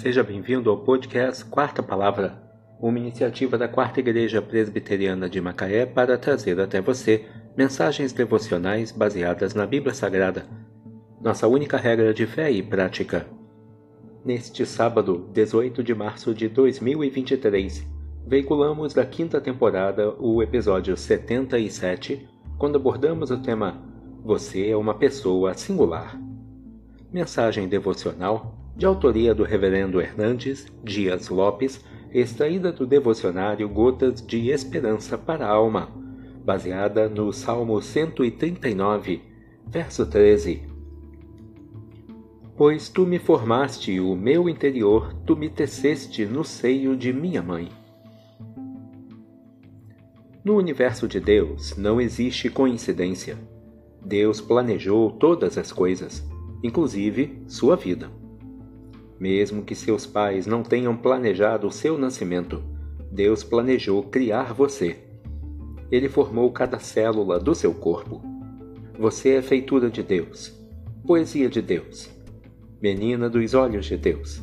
Seja bem-vindo ao podcast Quarta Palavra, uma iniciativa da Quarta Igreja Presbiteriana de Macaé para trazer até você mensagens devocionais baseadas na Bíblia Sagrada, nossa única regra de fé e prática. Neste sábado, 18 de março de 2023, veiculamos da quinta temporada o episódio 77, quando abordamos o tema Você é uma pessoa singular. Mensagem devocional de autoria do Reverendo Hernandes Dias Lopes, extraída do devocionário Gotas de Esperança para a Alma, baseada no Salmo 139, verso 13. Pois tu me formaste o meu interior, tu me teceste no seio de minha mãe. No universo de Deus não existe coincidência. Deus planejou todas as coisas, inclusive sua vida. Mesmo que seus pais não tenham planejado o seu nascimento, Deus planejou criar você. Ele formou cada célula do seu corpo. Você é feitura de Deus, poesia de Deus, menina dos olhos de Deus.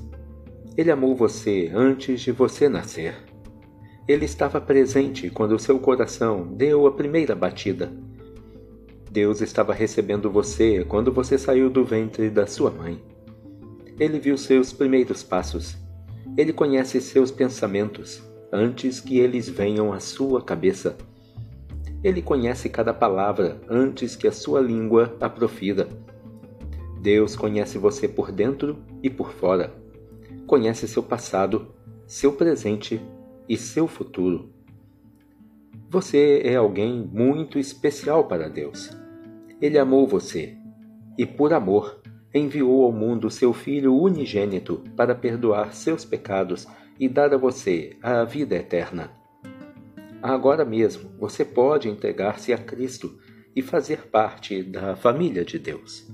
Ele amou você antes de você nascer. Ele estava presente quando seu coração deu a primeira batida. Deus estava recebendo você quando você saiu do ventre da sua mãe. Ele viu seus primeiros passos. Ele conhece seus pensamentos antes que eles venham à sua cabeça. Ele conhece cada palavra antes que a sua língua a profira. Deus conhece você por dentro e por fora. Conhece seu passado, seu presente e seu futuro. Você é alguém muito especial para Deus. Ele amou você e, por amor, enviou ao mundo seu Filho unigênito para perdoar seus pecados e dar a você a vida eterna. Agora mesmo você pode entregar-se a Cristo e fazer parte da família de Deus.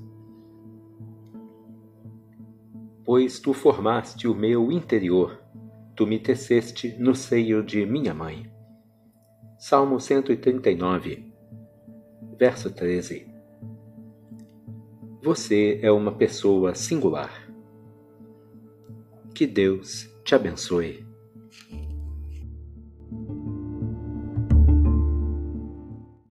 Pois tu formaste o meu interior, tu me teceste no seio de minha mãe. Salmo 139, verso 13. Você é uma pessoa singular. Que Deus te abençoe.